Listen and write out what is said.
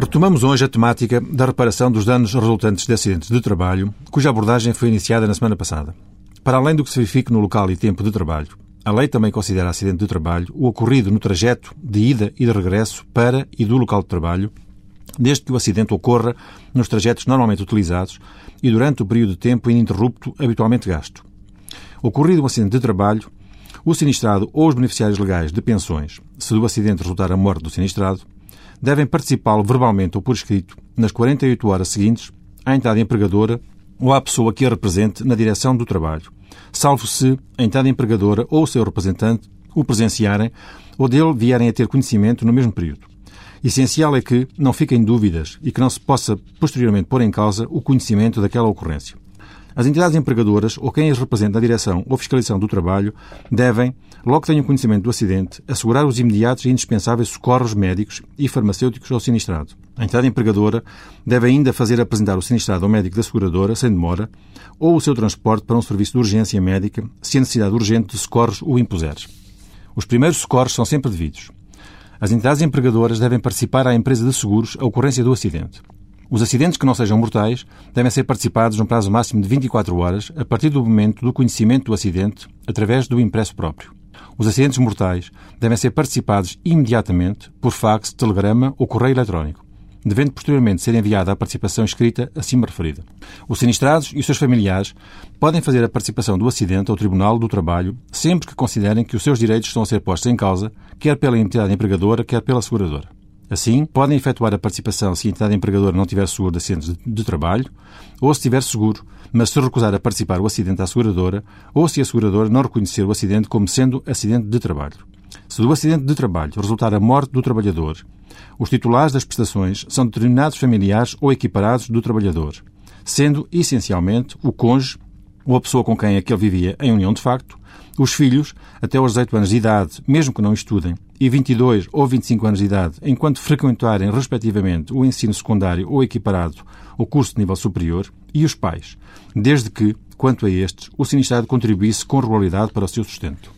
Retomamos hoje a temática da reparação dos danos resultantes de acidentes de trabalho, cuja abordagem foi iniciada na semana passada. Para além do que se verifique no local e tempo de trabalho, a lei também considera acidente de trabalho o ocorrido no trajeto de ida e de regresso para e do local de trabalho, desde que o acidente ocorra nos trajetos normalmente utilizados e durante o período de tempo ininterrupto habitualmente gasto. Ocorrido um acidente de trabalho, o sinistrado ou os beneficiários legais de pensões, se do acidente resultar a morte do sinistrado, devem participá-lo verbalmente ou por escrito nas 48 horas seguintes à entrada empregadora ou à pessoa que a represente na direção do trabalho, salvo se a entidade empregadora ou o seu representante o presenciarem ou dele vierem a ter conhecimento no mesmo período. Essencial é que não fiquem dúvidas e que não se possa posteriormente pôr em causa o conhecimento daquela ocorrência. As entidades empregadoras ou quem as representa na direção ou fiscalização do trabalho devem, logo que tenham conhecimento do acidente, assegurar os imediatos e indispensáveis socorros médicos e farmacêuticos ao sinistrado. A entidade empregadora deve ainda fazer apresentar o sinistrado ao médico da seguradora, sem demora, ou o seu transporte para um serviço de urgência médica, se a necessidade urgente de socorros o impuser. Os primeiros socorros são sempre devidos. As entidades empregadoras devem participar à empresa de seguros a ocorrência do acidente. Os acidentes que não sejam mortais devem ser participados num prazo máximo de 24 horas a partir do momento do conhecimento do acidente através do impresso próprio. Os acidentes mortais devem ser participados imediatamente por fax, telegrama ou correio eletrónico, devendo posteriormente ser enviada a participação escrita acima referida. Os sinistrados e os seus familiares podem fazer a participação do acidente ao Tribunal do Trabalho sempre que considerem que os seus direitos estão a ser postos em causa, quer pela entidade empregadora, quer pela seguradora. Assim, podem efetuar a participação se a entidade empregadora não tiver seguro de acidentes de trabalho, ou se tiver seguro, mas se recusar a participar o acidente à seguradora, ou se a seguradora não reconhecer o acidente como sendo acidente de trabalho. Se do acidente de trabalho resultar a morte do trabalhador, os titulares das prestações são determinados familiares ou equiparados do trabalhador, sendo, essencialmente, o cônjuge ou a pessoa com quem aquele vivia em união de facto, os filhos, até aos 18 anos de idade, mesmo que não estudem, e 22 ou 25 anos de idade, enquanto frequentarem, respectivamente, o ensino secundário ou equiparado ou curso de nível superior, e os pais, desde que, quanto a estes, o sinistrado contribuísse com regularidade para o seu sustento.